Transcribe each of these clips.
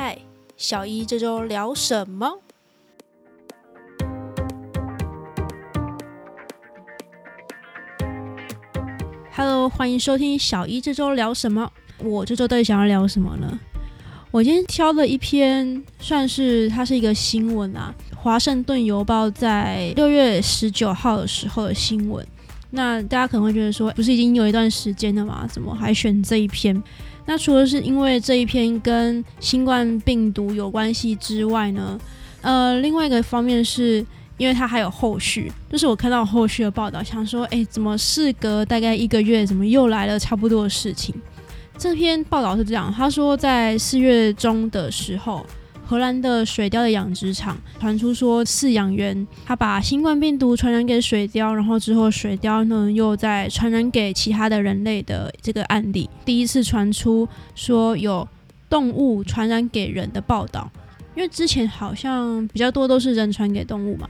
嗨，小一这周聊什么？Hello，欢迎收听小一这周聊什么。我这周到底想要聊什么呢？我今天挑了一篇，算是它是一个新闻啊，《华盛顿邮报》在六月十九号的时候的新闻。那大家可能会觉得说，不是已经有一段时间了吗？怎么还选这一篇？那除了是因为这一篇跟新冠病毒有关系之外呢，呃，另外一个方面是因为它还有后续，就是我看到后续的报道，想说，哎，怎么事隔大概一个月，怎么又来了差不多的事情？这篇报道是这样，他说在四月中的时候。荷兰的水貂的养殖场传出说，饲养员他把新冠病毒传染给水貂，然后之后水貂呢又在传染给其他的人类的这个案例，第一次传出说有动物传染给人的报道，因为之前好像比较多都是人传给动物嘛。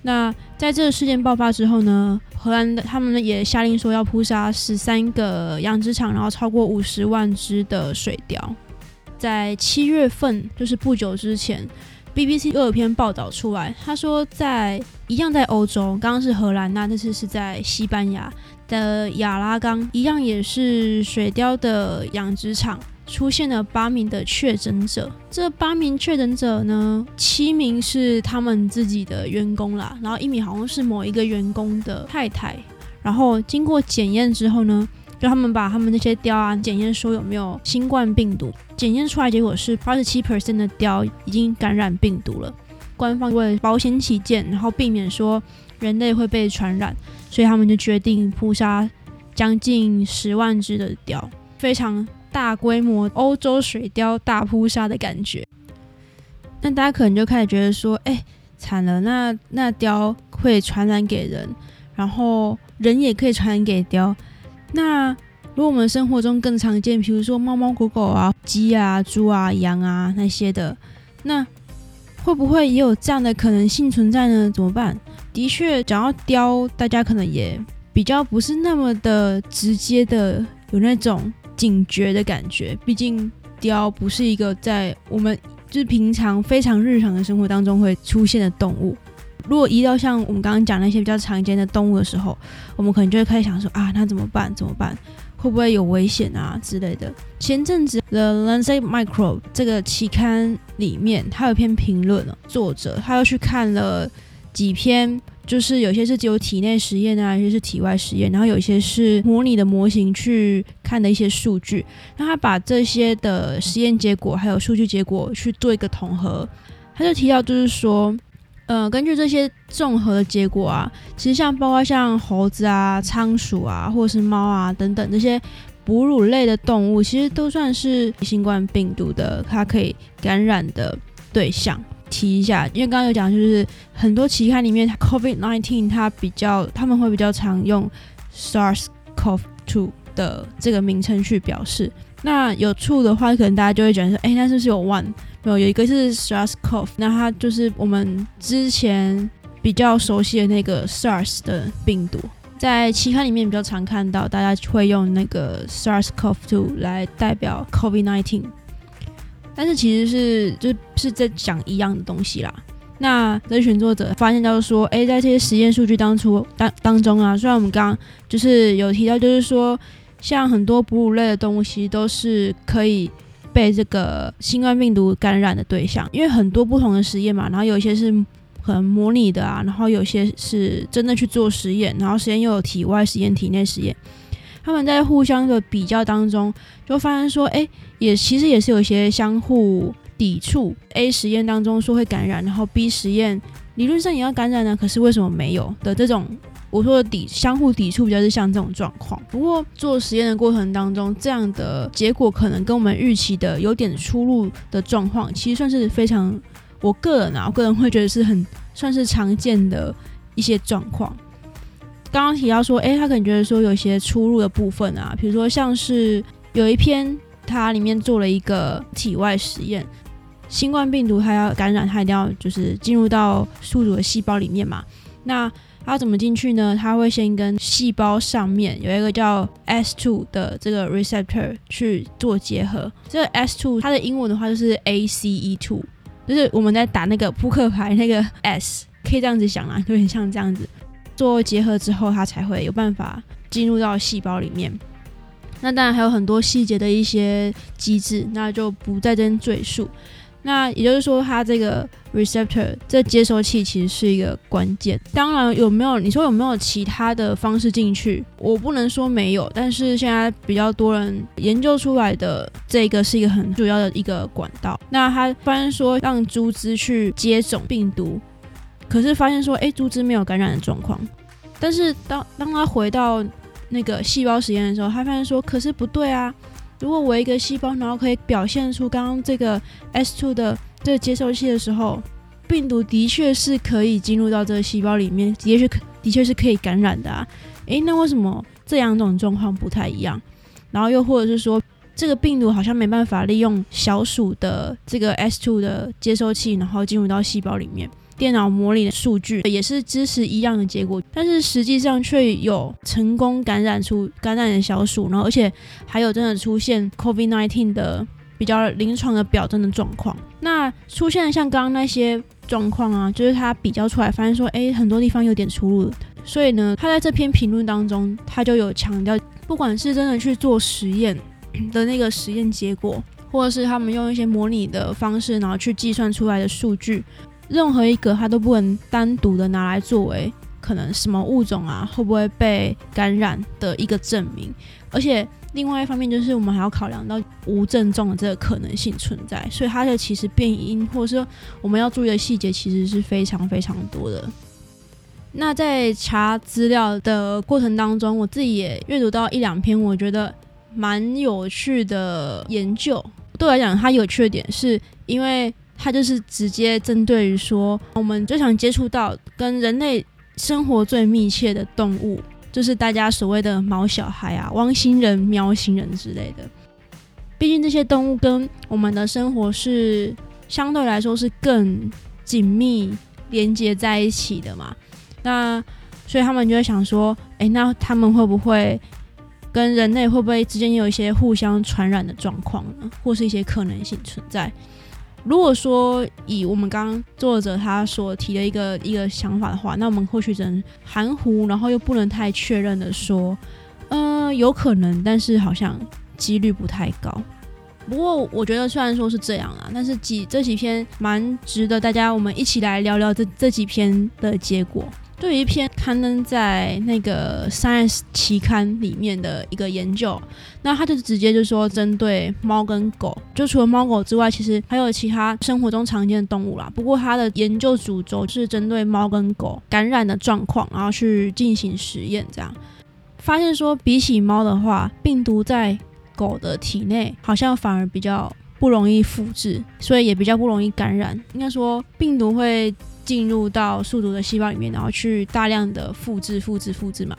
那在这个事件爆发之后呢，荷兰的他们也下令说要扑杀十三个养殖场，然后超过五十万只的水貂。在七月份，就是不久之前，BBC 又有篇报道出来，他说在一样在欧洲，刚刚是荷兰，那这次是在西班牙的亚拉冈，一样也是水貂的养殖场出现了八名的确诊者。这八名确诊者呢，七名是他们自己的员工啦，然后一名好像是某一个员工的太太，然后经过检验之后呢。就他们把他们那些雕啊检验说有没有新冠病毒，检验出来结果是八十七 percent 的雕已经感染病毒了。官方为了保险起见，然后避免说人类会被传染，所以他们就决定扑杀将近十万只的雕，非常大规模欧洲水貂大扑杀的感觉。那大家可能就开始觉得说，哎，惨了，那那雕会传染给人，然后人也可以传染给雕。那如果我们生活中更常见，比如说猫猫狗狗啊、鸡啊、猪啊、羊啊那些的，那会不会也有这样的可能性存在呢？怎么办？的确，讲到雕，大家可能也比较不是那么的直接的有那种警觉的感觉，毕竟雕不是一个在我们就是平常非常日常的生活当中会出现的动物。如果移到像我们刚刚讲那些比较常见的动物的时候，我们可能就会开始想说啊，那怎么办？怎么办？会不会有危险啊之类的？前阵子《The Landscape Microbe》这个期刊里面，它有篇评论哦，作者他又去看了几篇，就是有些是只有体内实验啊，有些是体外实验，然后有一些是模拟的模型去看的一些数据，那他把这些的实验结果还有数据结果去做一个统合，他就提到就是说。呃，根据这些综合的结果啊，其实像包括像猴子啊、仓鼠啊，或者是猫啊等等这些哺乳类的动物，其实都算是新冠病毒的它可以感染的对象。提一下，因为刚刚有讲，就是很多期刊里面，COVID-19 它比较他们会比较常用 SARS-CoV-2 的这个名称去表示。那有处的话，可能大家就会觉得说，哎，那是不是有 one？有有一个是 SARS-CoV，那它就是我们之前比较熟悉的那个 SARS 的病毒，在期刊里面比较常看到，大家会用那个 SARS-CoV-2 来代表 COVID-19，但是其实是就是在讲一样的东西啦。那这些作者发现到说，哎，在这些实验数据当初当当中啊，虽然我们刚刚就是有提到，就是说像很多哺乳类的东西都是可以。被这个新冠病毒感染的对象，因为很多不同的实验嘛，然后有一些是可能模拟的啊，然后有些是真的去做实验，然后实验又有体外实验、体内实验，他们在互相的比较当中，就发现说，哎，也其实也是有一些相互抵触。A 实验当中说会感染，然后 B 实验理论上也要感染呢，可是为什么没有的这种？我说的抵相互抵触比较是像这种状况，不过做实验的过程当中，这样的结果可能跟我们预期的有点出入的状况，其实算是非常，我个人啊，我个人会觉得是很 算是常见的一些状况。刚刚提到说，诶，他可能觉得说有一些出入的部分啊，比如说像是有一篇它里面做了一个体外实验，新冠病毒它要感染，它一定要就是进入到宿主的细胞里面嘛，那。它怎么进去呢？它会先跟细胞上面有一个叫 S2 的这个 receptor 去做结合。这个 S2 它的英文的话就是 ACE2，就是我们在打那个扑克牌那个 S，可以这样子想啊，有点像这样子做结合之后，它才会有办法进入到细胞里面。那当然还有很多细节的一些机制，那就不在这边赘述。那也就是说，它这个 receptor 这接收器其实是一个关键。当然，有没有你说有没有其他的方式进去？我不能说没有，但是现在比较多人研究出来的这个是一个很主要的一个管道。那他发现说，让猪只去接种病毒，可是发现说，哎，猪只没有感染的状况。但是当当他回到那个细胞实验的时候，他发现说，可是不对啊。如果我一个细胞，然后可以表现出刚刚这个 S2 的这个接收器的时候，病毒的确是可以进入到这个细胞里面，的确可的确是可以感染的啊。诶，那为什么这两种状况不太一样？然后又或者是说，这个病毒好像没办法利用小鼠的这个 S2 的接收器，然后进入到细胞里面。电脑模拟的数据也是支持一样的结果，但是实际上却有成功感染出感染的小鼠，然后而且还有真的出现 COVID-19 的比较临床的表征的状况。那出现了像刚刚那些状况啊，就是他比较出来发现说，哎，很多地方有点出入。所以呢，他在这篇评论当中，他就有强调，不管是真的去做实验的那个实验结果，或者是他们用一些模拟的方式，然后去计算出来的数据。任何一个它都不能单独的拿来作为可能什么物种啊会不会被感染的一个证明，而且另外一方面就是我们还要考量到无症状的这个可能性存在，所以它的其实变因或者说我们要注意的细节其实是非常非常多的。那在查资料的过程当中，我自己也阅读到一两篇我觉得蛮有趣的研究。对我来讲，它有趣的点是因为。它就是直接针对于说，我们最想接触到跟人类生活最密切的动物，就是大家所谓的毛小孩啊、汪星人、喵星人之类的。毕竟这些动物跟我们的生活是相对来说是更紧密连接在一起的嘛。那所以他们就会想说，诶，那他们会不会跟人类会不会之间有一些互相传染的状况呢？或是一些可能性存在？如果说以我们刚刚作者他所提的一个一个想法的话，那我们或许只能含糊，然后又不能太确认的说，呃，有可能，但是好像几率不太高。不过我觉得虽然说是这样啊，但是几这几篇蛮值得大家我们一起来聊聊这这几篇的结果。就有一篇刊登在那个 Science 期刊里面的一个研究，那他就直接就说针对猫跟狗，就除了猫狗之外，其实还有其他生活中常见的动物啦。不过他的研究主轴是针对猫跟狗感染的状况，然后去进行实验，这样发现说，比起猫的话，病毒在狗的体内好像反而比较不容易复制，所以也比较不容易感染。应该说，病毒会。进入到宿主的细胞里面，然后去大量的复制、复制、复制嘛。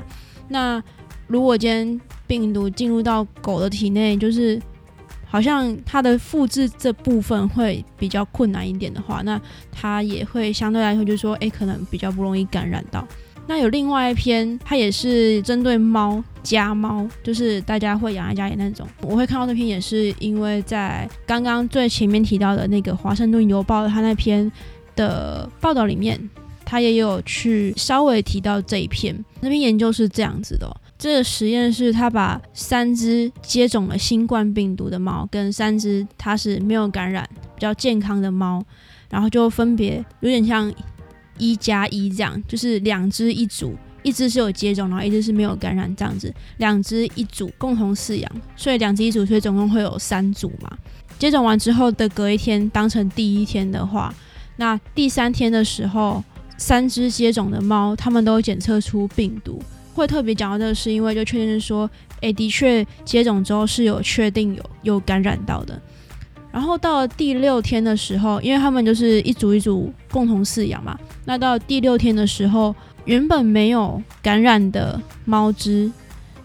那如果今天病毒进入到狗的体内，就是好像它的复制这部分会比较困难一点的话，那它也会相对来说，就是说，哎，可能比较不容易感染到。那有另外一篇，它也是针对猫、家猫，就是大家会养在家里那种。我会看到那篇，也是因为在刚刚最前面提到的那个《华盛顿邮报》它那篇。的报道里面，他也有去稍微提到这一篇。那篇研究是这样子的：这个实验是他把三只接种了新冠病毒的猫，跟三只它是没有感染、比较健康的猫，然后就分别有点像一加一这样，就是两只一组，一只是有接种，然后一只是没有感染这样子，两只一组共同饲养，所以两只一组，所以总共会有三组嘛。接种完之后的隔一天当成第一天的话。那第三天的时候，三只接种的猫，它们都检测出病毒。会特别讲到这个，是因为就确定是说，诶，的确接种之后是有确定有有感染到的。然后到了第六天的时候，因为他们就是一组一组共同饲养嘛，那到第六天的时候，原本没有感染的猫只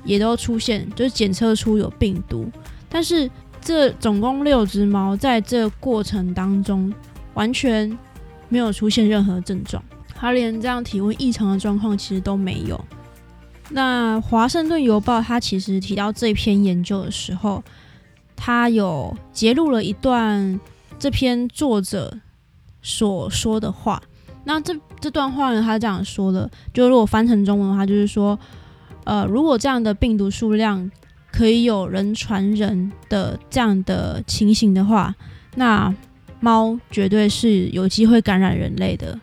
也都出现，就是检测出有病毒。但是这总共六只猫在这过程当中完全。没有出现任何症状，他连这样体温异常的状况其实都没有。那《华盛顿邮报》他其实提到这篇研究的时候，他有揭露了一段这篇作者所说的话。那这这段话呢，他这样说的，就如果翻成中文的话，就是说，呃，如果这样的病毒数量可以有人传人的这样的情形的话，那猫绝对是有机会感染人类的。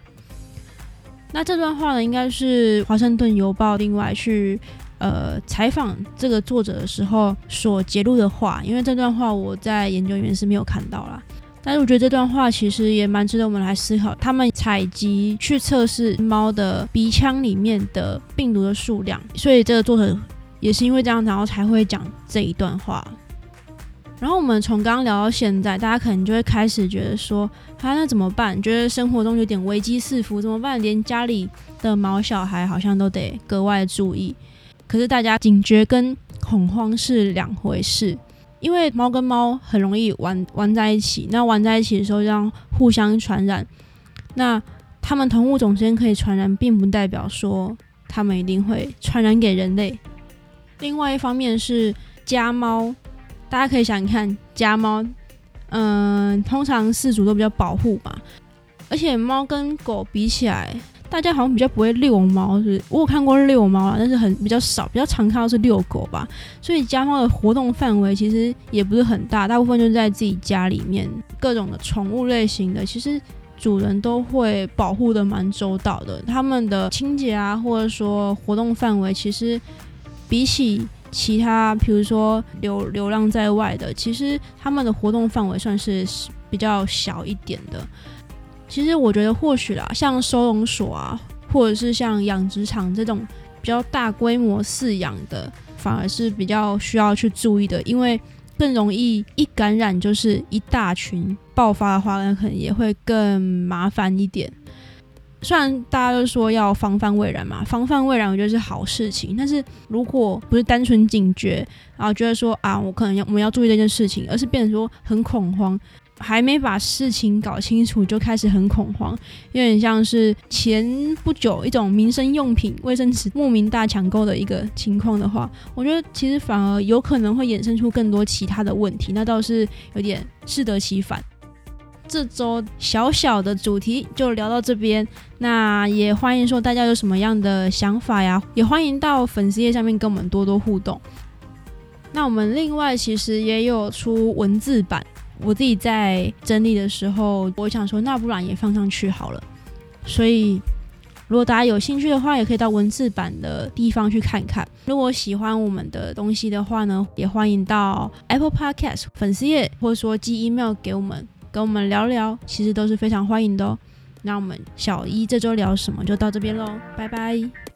那这段话呢，应该是《华盛顿邮报》另外去呃采访这个作者的时候所揭露的话，因为这段话我在研究员是没有看到啦。但是我觉得这段话其实也蛮值得我们来思考。他们采集去测试猫的鼻腔里面的病毒的数量，所以这个作者也是因为这样，然后才会讲这一段话。然后我们从刚刚聊到现在，大家可能就会开始觉得说，啊，那怎么办？觉得生活中有点危机四伏，怎么办？连家里的毛小孩好像都得格外注意。可是大家警觉跟恐慌是两回事，因为猫跟猫很容易玩玩在一起，那玩在一起的时候，让互相传染。那它们同物种之间可以传染，并不代表说它们一定会传染给人类。另外一方面是家猫。大家可以想看，家猫，嗯，通常饲主都比较保护嘛，而且猫跟狗比起来，大家好像比较不会遛猫，是我有看过遛猫啊，但是很比较少，比较常看到是遛狗吧。所以家猫的活动范围其实也不是很大，大部分就是在自己家里面，各种的宠物类型的，其实主人都会保护的蛮周到的。他们的清洁啊，或者说活动范围，其实比起。其他，比如说流流浪在外的，其实他们的活动范围算是比较小一点的。其实我觉得或许啦，像收容所啊，或者是像养殖场这种比较大规模饲养的，反而是比较需要去注意的，因为更容易一感染就是一大群爆发的话，那可能也会更麻烦一点。虽然大家都说要防范未然嘛，防范未然我觉得是好事情，但是如果不是单纯警觉，然后觉得说啊，我可能要我们要注意这件事情，而是变成说很恐慌，还没把事情搞清楚就开始很恐慌，有点像是前不久一种民生用品卫生纸莫名大抢购的一个情况的话，我觉得其实反而有可能会衍生出更多其他的问题，那倒是有点适得其反。这周小小的主题就聊到这边，那也欢迎说大家有什么样的想法呀，也欢迎到粉丝页上面跟我们多多互动。那我们另外其实也有出文字版，我自己在整理的时候，我想说那不然也放上去好了。所以如果大家有兴趣的话，也可以到文字版的地方去看看。如果喜欢我们的东西的话呢，也欢迎到 Apple Podcast 粉丝页，或者说寄 email 给我们。跟我们聊聊，其实都是非常欢迎的哦。那我们小一这周聊什么就到这边喽，拜拜。